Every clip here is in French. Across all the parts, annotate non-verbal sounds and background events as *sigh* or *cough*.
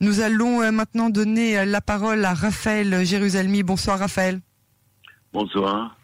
Nous allons euh, maintenant donner euh, la parole à Raphaël Jérusalemi. Bonsoir Raphaël. Bonsoir.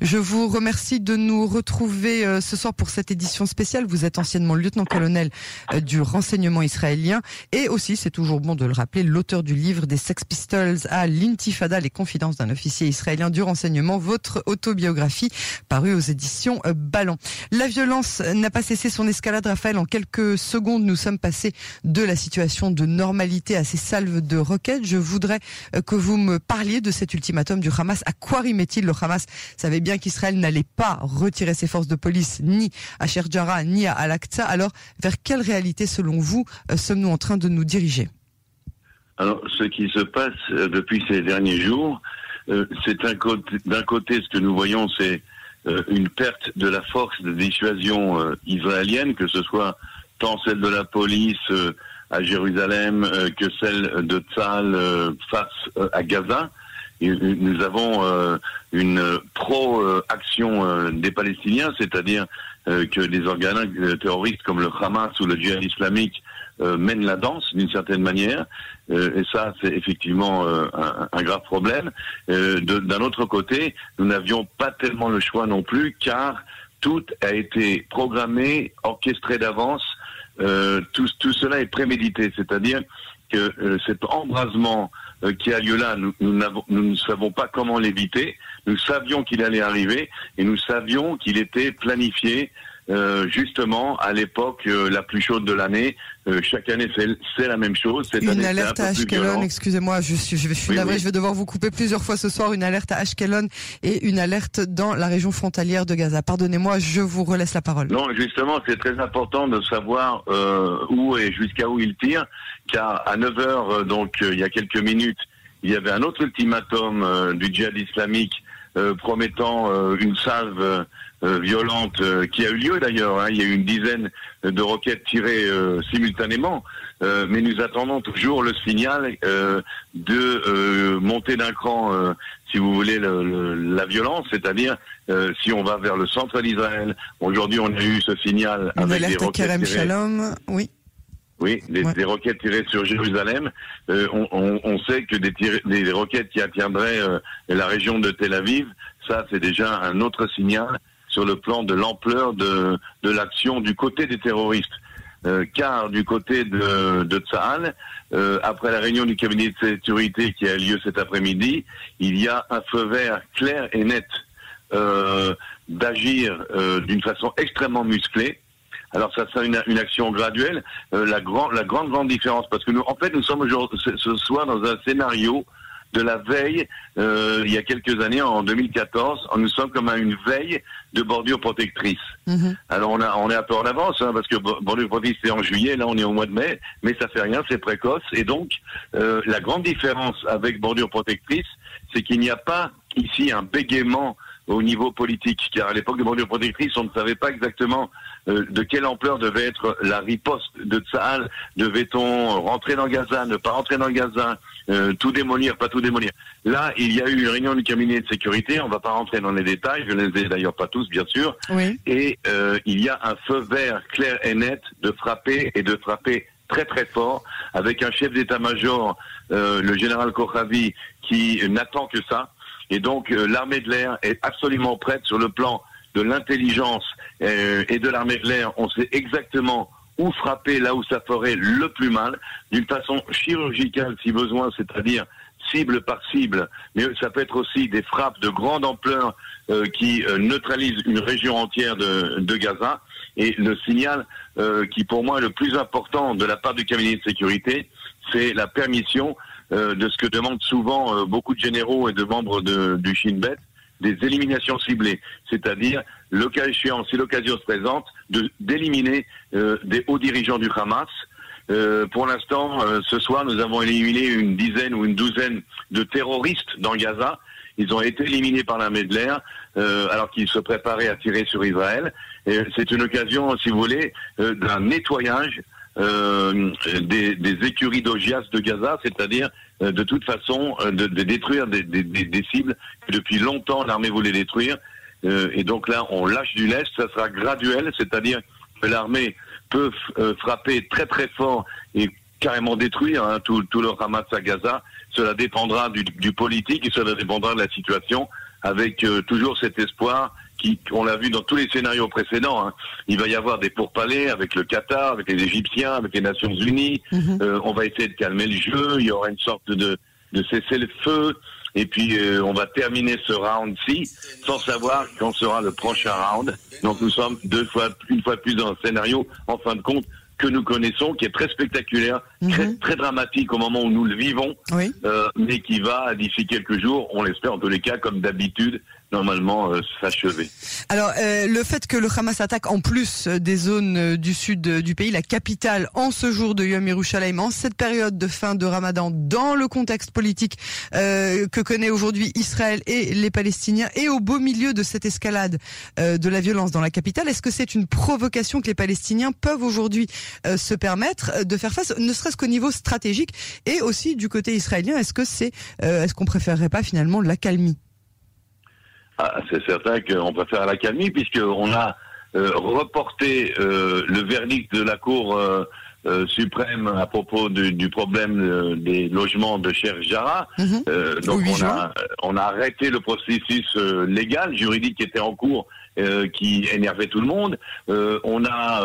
Je vous remercie de nous retrouver euh, ce soir pour cette édition spéciale. Vous êtes anciennement lieutenant-colonel euh, du renseignement israélien et aussi, c'est toujours bon de le rappeler, l'auteur du livre des Sex Pistols à l'intifada, les confidences d'un officier israélien du renseignement, votre autobiographie parue aux éditions euh, Ballon. La violence n'a pas cessé son escalade, Raphaël. En quelques secondes, nous sommes passés de la situation de normalité à ces salves de roquettes. Je voudrais que vous me parliez de cet ultimatum du Hamas. À quoi rimet-il le Hamas savait bien qu'Israël n'allait pas retirer ses forces de police ni à Sherjara ni à Al-Aqsa. Alors, vers quelle réalité, selon vous, euh, sommes-nous en train de nous diriger? Alors, ce qui se passe euh, depuis ces derniers jours, euh, c'est d'un côté, côté, ce que nous voyons, c'est une perte de la force de dissuasion israélienne, que ce soit tant celle de la police à Jérusalem que celle de Tzal face à Gaza nous avons euh, une pro-action euh, des Palestiniens, c'est-à-dire euh, que des organes terroristes comme le Hamas ou le djihad islamique mènent la danse d'une certaine manière, et ça c'est effectivement un, un, grave problème. D'un autre côté, nous n'avions pas tellement le choix non plus, car tout a été programmé, orchestré d'avance. tout, tout cela est prémédité, c'est-à-dire que cet embrasement euh, qui a lieu là, nous, nous, nous, ne savons pas comment l'éviter. Nous savions qu'il allait arriver et nous savions qu'il était planifié euh, justement à l'époque euh, la plus chaude de l'année. Euh, chaque année, c'est la même chose. Cette une alerte à Ashkelon, excusez-moi, je suis, je, suis navré, je vais devoir vous couper plusieurs fois ce soir. Une alerte à Ashkelon et une alerte dans la région frontalière de Gaza. Pardonnez-moi, je vous relaisse la parole. Non, justement, c'est très important de savoir où et jusqu'à où il tire, car à 9 heures, donc il y a quelques minutes, il y avait un autre ultimatum du djihad islamique promettant une salve euh, violente euh, qui a eu lieu d'ailleurs. Hein. Il y a eu une dizaine de roquettes tirées euh, simultanément, mais nous attendons toujours le signal de monter d'un cran, si vous voulez, la violence, c'est-à-dire si on va vers le centre d'Israël. Aujourd'hui, on a eu ce signal avec des roquettes tirées. Shalom, oui. Oui, des, roquettes tirées sur Jérusalem. on, sait que des, des roquettes qui attiendraient la région de Tel Aviv, ça c'est déjà un autre signal sur le plan de l'ampleur de, de l'action du côté des terroristes. Euh, car du côté de, de Tsahal, euh, après la réunion du cabinet de sécurité qui a lieu cet après-midi, il y a un feu vert clair et net euh, d'agir d'une façon extrêmement musclée. Alors ça c'est une, une, action graduelle. la, grand, la grande grande différence, parce que nous, en fait, nous sommes aujourd'hui ce soir dans un scénario de la veille, euh, il y a quelques années, en 2014, nous sommes comme à une veille de bordure protectrice. Mhm. Alors on, a, on est un peu en avance, hein, parce que bordure protectrice c'est en juillet, là on est au mois de mai, mais ça fait rien, c'est précoce. Et donc, euh, la grande différence avec bordure protectrice, c'est qu'il n'y a pas ici un bégaiement au niveau politique, car à l'époque de bordure protectrice, on ne savait pas exactement euh, de quelle ampleur devait être la riposte de Tsahal. Devait-on rentrer dans Gaza, ne pas rentrer dans Gaza, euh, tout démolir, pas tout démolir? Là, il y a eu une réunion du cabinet de sécurité, on ne va pas rentrer dans les détails, je ne les ai d'ailleurs pas tous, bien sûr, et euh, il y a un feu vert clair et net de frapper et de frapper très très fort, avec un chef d'état-major, le général Kochavi, qui n'attend que ça, et donc euh, l'armée de l'air est absolument prête sur le plan de l'intelligence euh, et de l'armée de l'air. On sait exactement où frapper là où ça ferait le plus mal, d'une façon chirurgicale si besoin, c'est-à-dire cible par cible, mais ça peut être aussi des frappes de grande ampleur euh, qui neutralisent une région entière de, Gaza. Et le signal qui pour moi est le plus important de la part du cabinet de sécurité, c'est la permission euh, de ce que demandent souvent euh, beaucoup de généraux et de membres du Shin Bet, des éliminations ciblées, c'est-à-dire, le cas échéant, si l'occasion se présente, de d'éliminer euh, des hauts dirigeants du Hamas. pour l'instant, ce soir, nous avons éliminé une dizaine ou une douzaine de terroristes dans Gaza. Ils ont été éliminés par de l'air alors qu'ils se préparaient à tirer sur Israël. C'est une occasion, si vous voulez, d'un nettoyage euh, des, des, écuries d'Ogias de Gaza, c'est-à-dire euh, de toute façon euh, de, de, détruire des, des, des, cibles que depuis longtemps l'armée voulait détruire. et donc là, on lâche du lest, ça sera graduel, c'est-à-dire que l'armée peut frapper très très fort et carrément détruire hein, tout, tout le Hamas à Gaza. Cela dépendra du, du, politique et cela dépendra de la situation, avec toujours cet espoir qui, on l'a vu dans tous les scénarios précédents, hein. il va y avoir des pourparlers avec le Qatar, avec les Égyptiens, avec les Nations Unies. Mhm. euh, on va essayer de calmer le jeu. Il y aura une sorte de, de cesser le feu. Et puis euh, on va terminer ce round-ci sans savoir quand sera le prochain round. Donc nous sommes deux fois, une fois plus dans un scénario, en fin de compte, que nous connaissons, qui est très spectaculaire, mhm. très, très dramatique au moment où nous le vivons, euh, mais qui va d'ici quelques jours, on l'espère en tous les cas, comme d'habitude, normalement euh, s'achever. Alors euh, le fait que le Hamas attaque en plus euh, des zones du sud du pays, la capitale, en ce jour de Yom Yerushalayim, en cette période de fin de Ramadan, dans le contexte politique que connaît aujourd'hui Israël et les Palestiniens, et au beau milieu de cette escalade de la violence dans la capitale, est-ce que c'est une provocation que les Palestiniens peuvent aujourd'hui se permettre de faire face, ne serait-ce qu'au niveau stratégique, et aussi du côté israélien, est-ce que c'est, est-ce qu'on préférerait pas finalement l'accalmie ah, c'est certain qu'on préfère la calmie puisqu'on a euh, reporté euh, le verdict de la Cour euh, suprême à propos du, problème des logements de Cher Jara. Mhm. donc on a, on a arrêté le processus légal, juridique qui était en cours qui énervait tout le monde. on a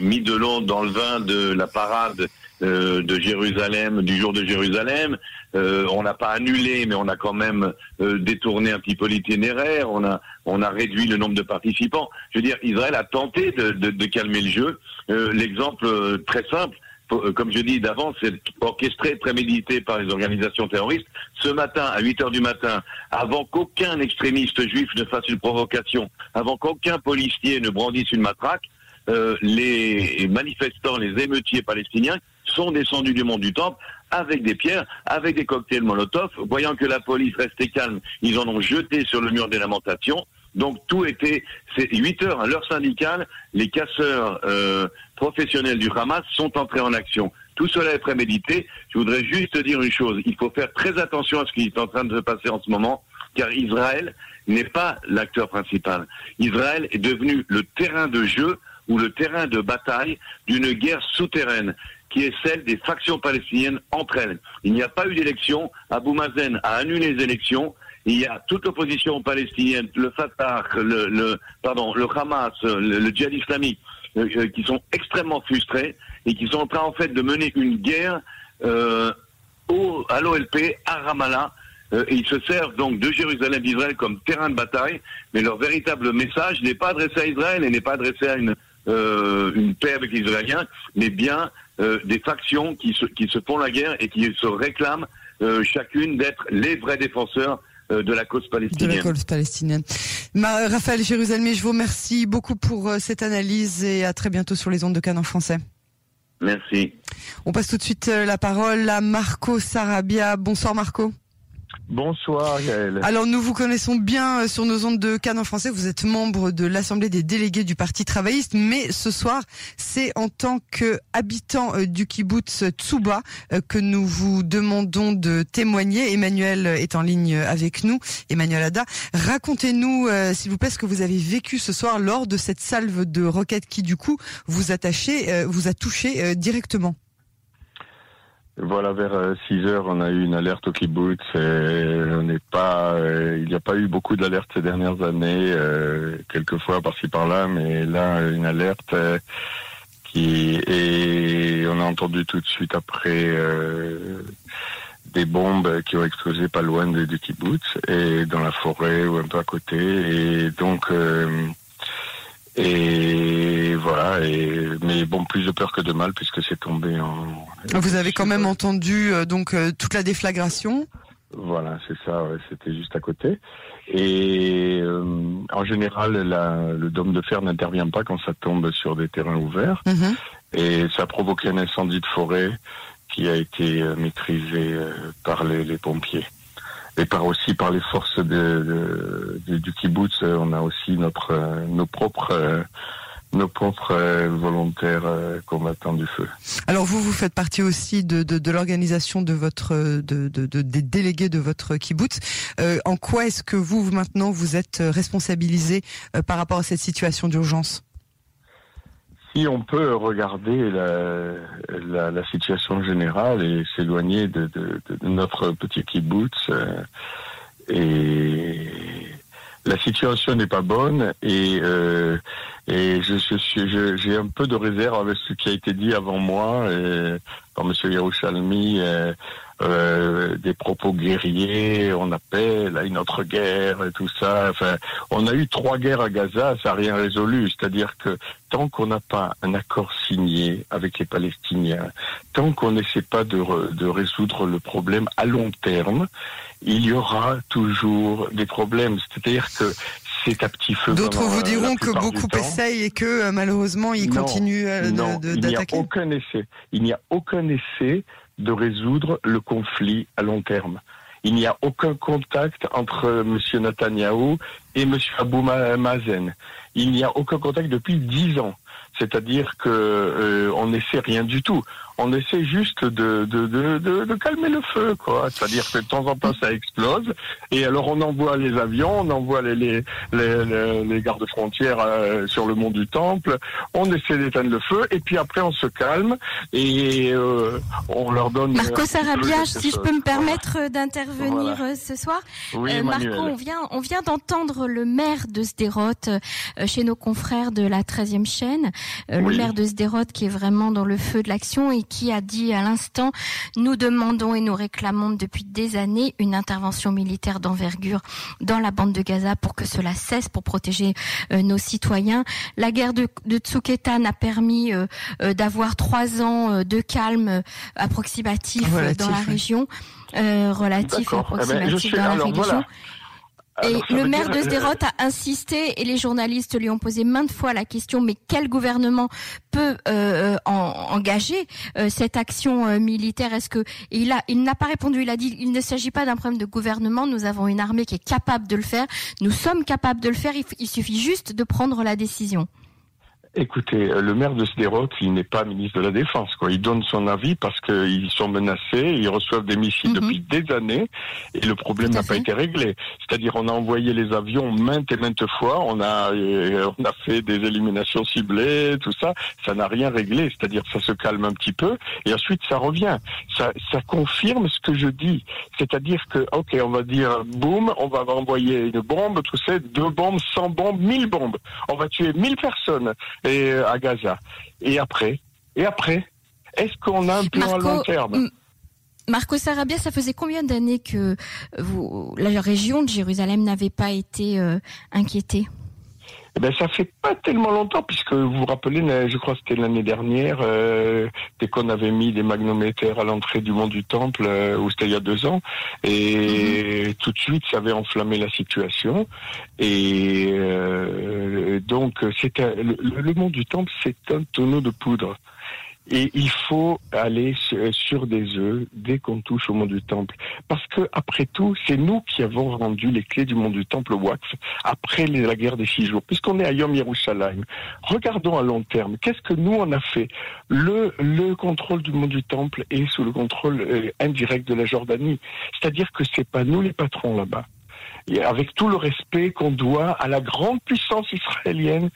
mis de l'eau dans le vin de la parade euh, de Jérusalem, du jour de Jérusalem. Euh, on n'a pas annulé, mais on a quand même euh, détourné un petit peu l'itinéraire. On a, on a réduit le nombre de participants. Je veux dire, Israël a tenté de, de, de calmer le jeu. L'exemple très simple, comme je dis d'avance, c'est orchestré, prémédité par les organisations terroristes. Ce matin, à 8 heures du matin, avant qu'aucun extrémiste juif ne fasse une provocation, avant qu'aucun policier ne brandisse une matraque, euh, les manifestants, les émeutiers palestiniens sont descendus du mont du Temple avec des pierres, avec des cocktails Molotov. Voyant que la police restait calme, ils en ont jeté sur le mur des lamentations. Donc tout était, c'est 8 heures à l'heure syndicale, les casseurs euh, professionnels du Hamas sont entrés en action. Tout cela est prémédité. Je voudrais juste dire une chose, il faut faire très attention à ce qui est en train de se passer en ce moment, car Israël n'est pas l'acteur principal. Israël est devenu le terrain de jeu ou le terrain de bataille d'une guerre souterraine qui est celle des factions palestiniennes entre elles. Il n'y a pas eu d'élection. Abou Mazen a annulé les élections. Il y a toute l'opposition palestinienne, le Fatah, le, pardon, le Hamas, le, djihad islamique, euh, euh, qui sont extrêmement frustrés et qui sont en train en fait de mener une guerre euh, au, à l'OLP, à Ramallah, et ils se servent donc de Jérusalem d'Israël comme terrain de bataille, mais leur véritable message n'est pas adressé à Israël et n'est pas adressé à une, euh, une paix avec les Israéliens, mais bien euh, des factions qui se, qui se font la guerre et qui se réclament euh, chacune d'être les vrais défenseurs euh, de la cause palestinienne. De la cause palestinienne. Raphaël Jérusalem, je vous remercie beaucoup pour euh, cette analyse et à très bientôt sur les ondes de Cannes en français. Merci. On passe tout de suite la parole à Marco Sarabia. Bonsoir Marco. Bonsoir Gaël. Alors nous vous connaissons bien euh, sur nos ondes de Cannes en français, vous êtes membre de l'Assemblée des délégués du Parti travailliste, mais ce soir c'est en tant qu'habitant euh, du kibbutz Tsuba euh, que nous vous demandons de témoigner. Emmanuel est en ligne avec nous, Emmanuel Ada. Racontez-nous s'il vous plaît ce que vous avez vécu ce soir lors de cette salve de roquettes qui du coup vous, attachez, vous a touché directement. Voilà, vers 6 euh, heures, on a eu une alerte au kibbutz. on n'est pas, euh, il n'y a pas eu beaucoup d'alertes ces dernières années, euh, quelquefois par-ci par-là, mais là, une alerte qui et on a entendu tout de suite après des bombes qui ont explosé pas loin du kibbutz et dans la forêt ou un peu à côté. Et donc et voilà, et, mais bon, plus de peur que de mal puisque c'est tombé en. Vous avez quand même entendu euh, donc euh, toute la déflagration? Voilà, c'est ça. C'était juste à côté. Et euh, en général, la, le dôme de fer n'intervient pas quand ça tombe sur des terrains ouverts. Mhm. Et ça a provoqué un incendie de forêt qui a été maîtrisé par les, les pompiers et par aussi par les forces de, de, du kibbutz, on a aussi notre nos propres nos propres volontaires combattants du feu. Alors vous, vous faites partie aussi de, de, de l'organisation de votre de, de, des délégués de votre kibbutz. Euh, en quoi est-ce que vous maintenant vous êtes responsabilisé euh, par rapport à cette situation d'urgence? On peut regarder la, situation générale et s'éloigner de, notre petit kibbutz, euh, et la situation n'est pas bonne et euh, et je, j'ai un peu de réserve avec ce qui a été dit avant moi par Monsieur Yerushalmi. Euh, euh, des propos guerriers, on appelle à une autre guerre et tout ça. Enfin, on a eu trois guerres à Gaza, ça n'a rien résolu. C'est-à-dire que tant qu'on n'a pas un accord signé avec les Palestiniens, tant qu'on n'essaie pas de, de résoudre le problème à long terme, il y aura toujours des problèmes. C'est-à-dire que c'est à petit feu. D'autres vous diront que beaucoup essayent et que euh, malheureusement ils continuent euh, d'attaquer. Il n'y a aucun essai. Il n'y a aucun essai de résoudre le conflit à long terme. Il n'y a aucun contact entre M. Netanyahou et M. Abou Mazen. Il n'y a aucun contact depuis dix ans. C'est-à-dire que euh, on n'essaie rien du tout on essaie juste de, de, de, de, calmer le feu, quoi. C'est-à-dire que de temps en temps, ça explose. Et alors, on envoie les avions, on envoie les, les, les, les gardes frontières euh, sur le mont du Temple. On essaie d'éteindre le feu. Et puis après, on se calme et euh, on leur donne... Marco Sarabia, si je peux me permettre d'intervenir euh, ce soir. Oui, Marco, on vient, on vient d'entendre le maire de Sderot chez nos confrères de la 13e chaîne. Le maire de Sderot qui est vraiment dans le feu de l'action et qui a dit à l'instant, nous demandons et nous réclamons depuis des années une intervention militaire d'envergure dans la bande de Gaza pour que cela cesse, pour protéger euh, nos citoyens. La guerre de, de Tsuketan a permis euh, euh, d'avoir trois ans de calme approximatif dans la région. relatif approximatif dans la région. Et le maire de Sderot a insisté et les journalistes lui ont posé maintes fois la question mais quel gouvernement peut euh, engager euh, cette action euh, militaire? Est-ce que il a il n'a pas répondu Il a dit il ne s'agit pas d'un problème de gouvernement. Nous avons une armée qui est capable de le faire. Nous sommes capables de le faire. il suffit juste de prendre la décision. Écoutez, le maire de Sderot, il n'est pas ministre de la Défense. Quoi. Il donne son avis parce qu'ils sont menacés, ils reçoivent des missiles mhm. depuis des années et le problème n'a pas été réglé. C'est-à-dire on a envoyé les avions maintes et maintes fois, on a, euh, on a fait des éliminations ciblées, tout ça, ça n'a rien réglé. C'est-à-dire ça se calme un petit peu et ensuite ça revient. Ça, ça confirme ce que je dis. C'est-à-dire que, ok, on va dire, boum, on va envoyer une bombe, tout ça, deux bombes, cent bombes, mille bombes. On va tuer mille personnes et euh, à Gaza. Et après Et après Est-ce qu'on a un plan à long terme Marco Sarabia, ça faisait combien d'années que vous, la région de Jérusalem n'avait pas été euh, inquiétée? Eh ben, ça fait pas tellement longtemps, puisque vous vous rappelez, je crois que c'était l'année dernière, euh, dès qu'on avait mis des magnométères à l'entrée du mont du Temple, euh, ou c'était il y a deux ans, et mhm. tout de suite, ça avait enflammé la situation. Et euh, donc, c'était le, le mont du Temple, c'est un tonneau de poudre. Et il faut aller sur des œufs dès qu'on touche au monde du temple. Parce que, après tout, c'est nous qui avons rendu les clés du monde du temple au Waqf après la guerre des six jours. Puisqu'on est à Yom Yerushalayim. Regardons à long terme. Qu'est-ce que nous on a fait? Le, le contrôle du monde du temple est sous le contrôle euh, indirect de la Jordanie. C'est-à-dire que c'est pas nous les patrons là-bas avec tout le respect qu'on doit à la grande puissance israélienne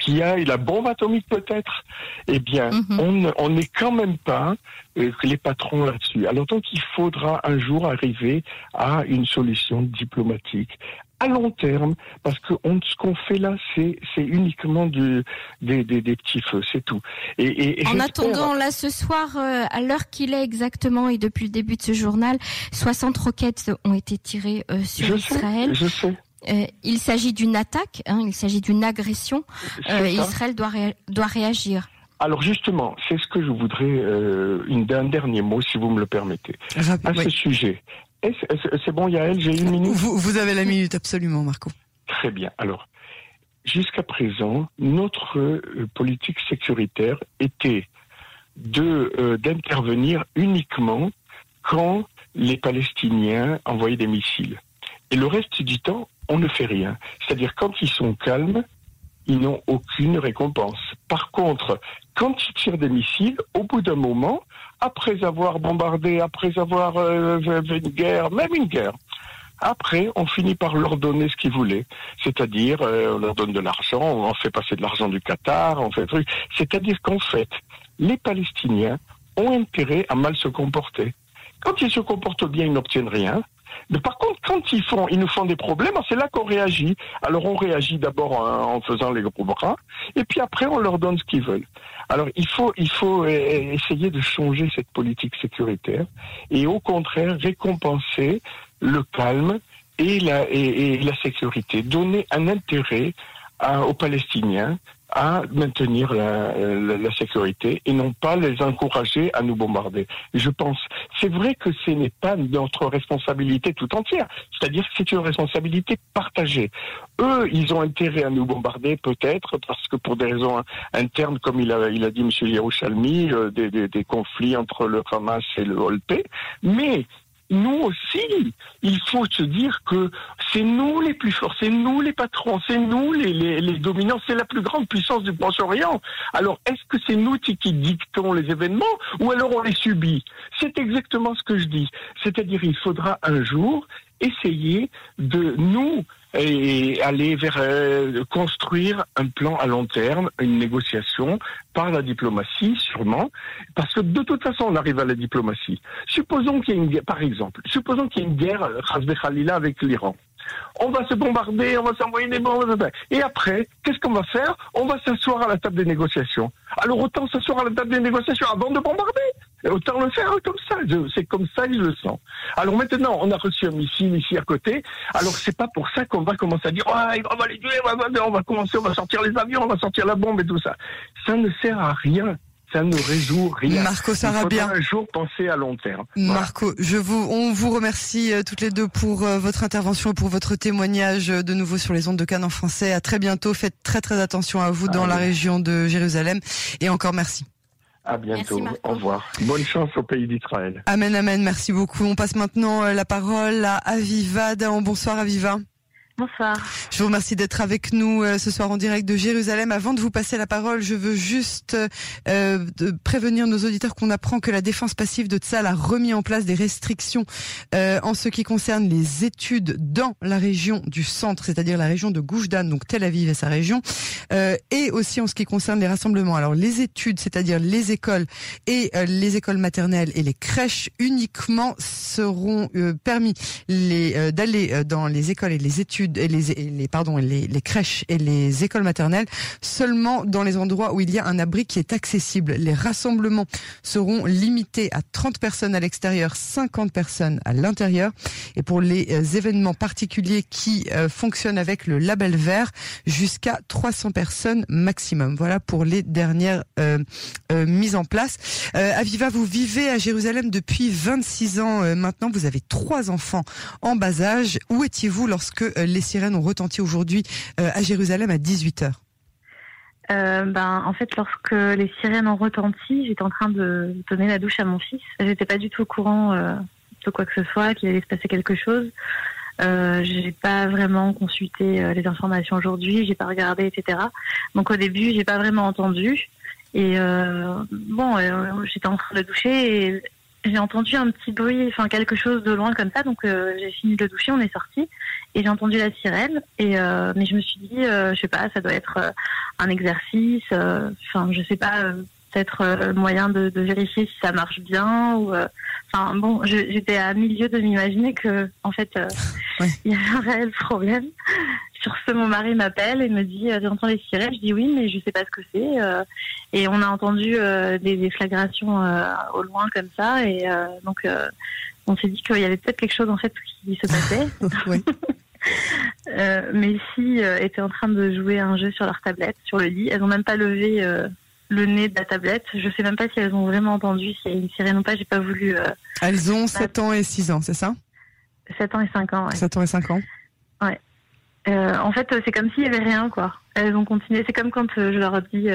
qui a la bombe atomique peut-être, eh bien, mhm. on n'est quand même pas euh, les patrons là-dessus. Alors donc il faudra un jour arriver à une solution diplomatique à long terme, parce que on, ce qu'on fait là, c'est uniquement du, des, des, des, petits feux, c'est tout. Et, et, en attendant, là, ce soir, euh, à l'heure qu'il est exactement, et depuis le début de ce journal, 60 roquettes ont été tirées euh, sur Israël. je sais. Euh, il s'agit d'une attaque, hein, il s'agit d'une agression. Israël doit, doit réagir. Alors justement, c'est ce que je voudrais, euh, une, un dernier mot, si vous me le permettez, à ce sujet. C'est bon, Yael, j'ai une minute. Vous, avez la minute, absolument, Marco. Très bien. Alors, jusqu'à présent, notre euh, politique sécuritaire était de euh, d'intervenir uniquement quand les Palestiniens envoyaient des missiles. Et le reste du temps, on ne fait rien. C'est-à-dire quand ils sont calmes, ils n'ont aucune récompense. Par contre, quand ils tirent des missiles, au bout d'un moment, après avoir bombardé, après avoir euh, une guerre, même une guerre, Après, on finit par leur donner ce qu'ils voulaient. C'est-à-dire, on leur donne de l'argent, on fait passer de l'argent du Qatar, on fait truc. C'est-à-dire qu'en fait, les Palestiniens ont intérêt à mal se comporter. Quand ils se comportent bien, ils n'obtiennent rien. Mais par contre, quand ils font, ils nous font des problèmes, c'est là qu'on réagit. Alors on réagit d'abord en, faisant les gros bras, et puis après on leur donne ce qu'ils veulent. Alors il faut, il faut essayer de changer cette politique sécuritaire et au contraire récompenser le calme et la, et, la sécurité, donner un intérêt aux Palestiniens à maintenir la, la, sécurité et non pas les encourager à nous bombarder. Je pense, c'est vrai que ce n'est pas notre responsabilité tout entière, c'est-à-dire que c'est une responsabilité partagée. Eux, ils ont intérêt à nous bombarder peut-être parce que pour des raisons internes, comme il a, il a dit M. Yerushalmi, euh, des, des, des, conflits entre le Hamas et le OLP, mais nous aussi, il faut se dire que c'est nous les plus forts, c'est nous les patrons, c'est nous les, dominants, c'est la plus grande puissance du Proche-Orient. Alors, est-ce que c'est nous qui, qui dictons les événements ou alors on les subit? C'est exactement ce que je dis. C'est-à-dire, il faudra un jour essayer de nous et aller vers euh, construire un plan à long terme, une négociation par la diplomatie sûrement, parce que de toute façon on arrive à la diplomatie. Supposons qu'il y ait une guerre, par exemple, supposons qu'il y ait une guerre, Khalila avec l'Iran. On va se bombarder, on va s'envoyer des bombes. Et après, qu'est-ce qu'on va faire? On va s'asseoir à la table des négociations. Alors autant s'asseoir à la table des négociations avant de bombarder. Autant le faire comme ça. C'est comme ça que je le sens. Alors maintenant, on a reçu un missile ici à côté. Alors c'est pas pour ça qu'on va commencer à dire on va les tuer, on va commencer, on va sortir les avions, on va sortir la bombe et tout ça. Ça ne sert à rien ça ne résout rien. Marco Sarabia. Il un jour penser à long terme. Marco, je vous, on vous remercie euh, toutes les deux pour euh, votre intervention et pour votre témoignage euh, de nouveau sur les ondes de Cannes en français. À très bientôt. Faites très très attention à vous dans la région de Jérusalem. Et encore merci. À bientôt. Au revoir. Bonne chance au pays d'Israël. Amen, amen. Merci beaucoup. On passe maintenant la parole à Aviva. Bonsoir Aviva. Bonsoir. Je vous remercie d'être avec nous euh, ce soir en direct de Jérusalem. Avant de vous passer la parole, je veux juste euh, prévenir nos auditeurs qu'on apprend que la défense passive de Tzal a remis en place des restrictions euh, en ce qui concerne les études dans la région du centre, c'est-à-dire la région de Goujdan, donc Tel Aviv et sa région, et aussi en ce qui concerne les rassemblements. Alors les études, c'est-à-dire les écoles et les écoles maternelles et les crèches uniquement seront permis d'aller dans les écoles et les études et les, crèches et les écoles maternelles seulement dans les endroits où il y a un abri qui est accessible. Les rassemblements seront limités à 30 personnes à l'extérieur, 50 personnes à l'intérieur. Et pour les euh, événements particuliers qui euh, fonctionnent avec le label vert, jusqu'à 300 personnes maximum. Voilà pour les dernières euh, mises en place. Aviva, vous vivez à Jérusalem depuis 26 ans maintenant. Vous avez trois enfants en bas âge. Où étiez-vous lorsque les sirènes ont retenti aujourd'hui euh, à Jérusalem à 18h euh, ben, en fait, lorsque les sirènes ont retenti, j'étais en train de donner la douche à mon fils. J'étais pas du tout au courant euh, de quoi que ce soit, qu'il allait se passer quelque chose. Euh, j'ai pas vraiment consulté les informations aujourd'hui, j'ai pas regardé, etc. Donc au début, j'ai pas vraiment entendu. Et bon, j'étais en train de doucher et j'ai entendu un petit bruit, enfin quelque chose de loin comme ça. Donc j'ai fini de doucher, on est sorti et j'ai entendu la sirène. Et euh, mais je me suis dit, euh, je sais pas, ça doit être euh, un exercice. Enfin, je sais pas, peut-être moyen de, de, vérifier si ça marche bien. Ou enfin bon, j'étais à milieu de m'imaginer que en fait *laughs* il y a un réel problème. Sur ce, mon mari m'appelle et me dit J'entends les sirènes. Je dis oui, mais je sais pas ce que c'est. et on a entendu des, des, flagrations au loin comme ça. Et donc, on s'est dit qu'il y avait peut-être quelque chose en fait qui se passait. *laughs* *laughs* Euh, mes filles euh, étaient en train de jouer un jeu sur leur tablette, sur le lit. Elles n'ont même pas levé euh, le nez de la tablette. Je sais même pas si elles ont vraiment entendu s'il y a une sirène ou pas. J'ai pas voulu. elles ont 7 ans et 6 ans, c'est ça? 7 ans et 5 ans. Ouais. 7 ans et 5 ans. Ouais. En fait, c'est comme s'il y avait rien, quoi. Elles ont continué. C'est comme quand je leur dis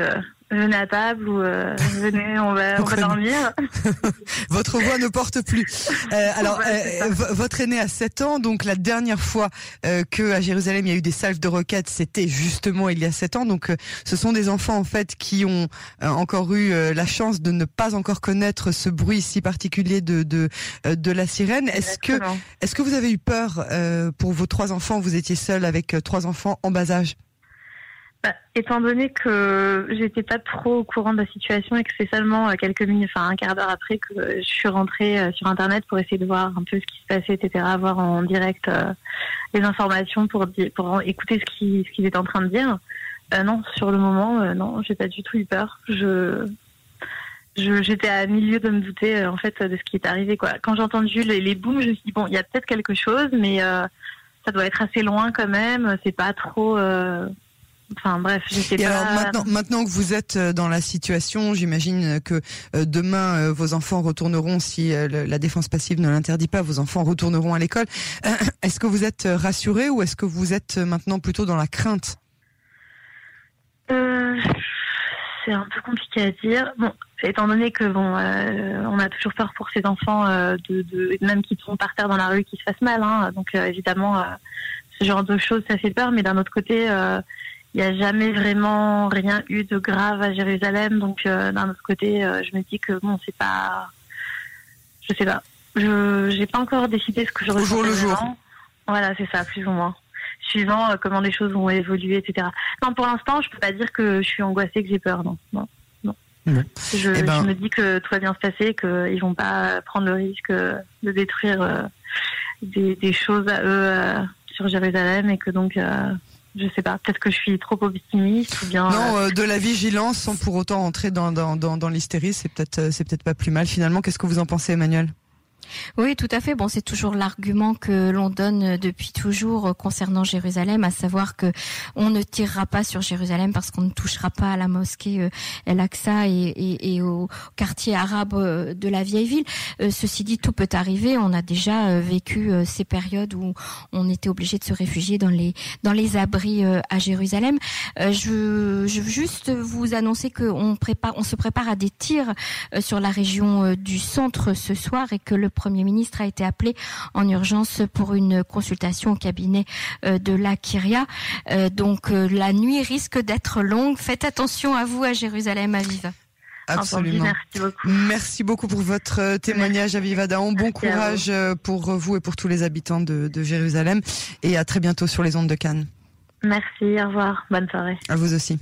venez à table ou euh, *laughs* venez, on va, on va dormir. *laughs* votre voix ne porte plus. *laughs* Euh, alors, euh, votre aîné a 7 ans, donc la dernière fois euh, que à Jérusalem il y a eu des salves de roquettes, c'était justement il y a 7 ans. Donc, ce sont des enfants en fait qui ont encore eu la chance de ne pas encore connaître ce bruit si particulier de de, de la sirène. Est-ce que est-ce que vous avez eu peur pour vos trois enfants? Vous étiez seul avec trois enfants en bas âge? Bah, étant donné que j'étais pas trop au courant de la situation et que c'est seulement euh, quelques minutes, enfin un quart d'heure après que je suis rentrée euh, sur internet pour essayer de voir un peu ce qui se passait, etc., voir en direct euh, les informations pour pour écouter ce qu'ils ce étaient en train de dire. non, sur le moment, non, j'ai pas du tout eu peur. Je j'étais à milieu de me douter en fait de ce qui est arrivé quoi. Quand j'ai entendu les, les booms, je me suis dit bon, il y a peut-être quelque chose, mais ça doit être assez loin quand même. C'est pas trop Enfin bref, je sais pas. Alors maintenant, maintenant que vous êtes euh, dans la situation, j'imagine que euh, demain euh, vos enfants retourneront, si la défense passive ne l'interdit pas, vos enfants retourneront à l'école. *coughs* Est-ce que vous êtes rassuré ou est-ce que vous êtes maintenant plutôt dans la crainte? Euh, C'est un peu compliqué à dire. Bon, étant donné que bon, on a toujours peur pour ces enfants, de, de, même qui sont par terre dans la rue, qui se fassent mal. Hein, donc évidemment, ce genre de choses, ça fait peur. Mais d'un autre côté il n'y a jamais vraiment rien eu de grave à Jérusalem. Donc euh, d'un autre côté, euh, je me dis que bon, c'est pas, je sais pas, je j'ai pas encore décidé ce que je ressens. le jour. Voilà, c'est ça, plus ou moins. Suivant euh, comment les choses vont évoluer, etc. Non, pour l'instant, je peux pas dire que je suis angoissée, que j'ai peur, non, non, non. Je, eh ben je, me dis que tout va bien se passer, qu'ils vont pas prendre le risque de détruire des, des, choses à eux sur Jérusalem et que donc je sais pas, peut-être que je suis trop optimiste ou bien. Non, euh, de la vigilance sans pour autant entrer dans, dans, dans, dans l'hystérie, c'est peut-être euh, c'est peut-être pas plus mal finalement. Qu'est-ce que vous en pensez, Emmanuel? Oui, tout à fait. Bon, c'est toujours l'argument que l'on donne depuis toujours concernant Jérusalem, à savoir que on ne tirera pas sur Jérusalem parce qu'on ne touchera pas à la mosquée euh, El Aqsa et, au quartier arabe euh, de la vieille ville. Euh, ceci dit, tout peut arriver. On a déjà vécu ces périodes où on était obligé de se réfugier dans les abris à Jérusalem. Je, veux juste vous annoncer qu'on se prépare à des tirs sur la région du centre ce soir et que le Premier ministre a été appelé en urgence pour une consultation au cabinet euh, de la Kyria. Euh, donc euh, la nuit risque d'être longue. Faites attention à vous à Jérusalem, Aviva. Absolument. Merci beaucoup. Merci beaucoup pour votre témoignage, Aviva Daon. Bon courage pour vous et pour tous les habitants de, de Jérusalem. Et à très bientôt sur les ondes de Cannes. Merci, au revoir. Bonne soirée. À vous aussi.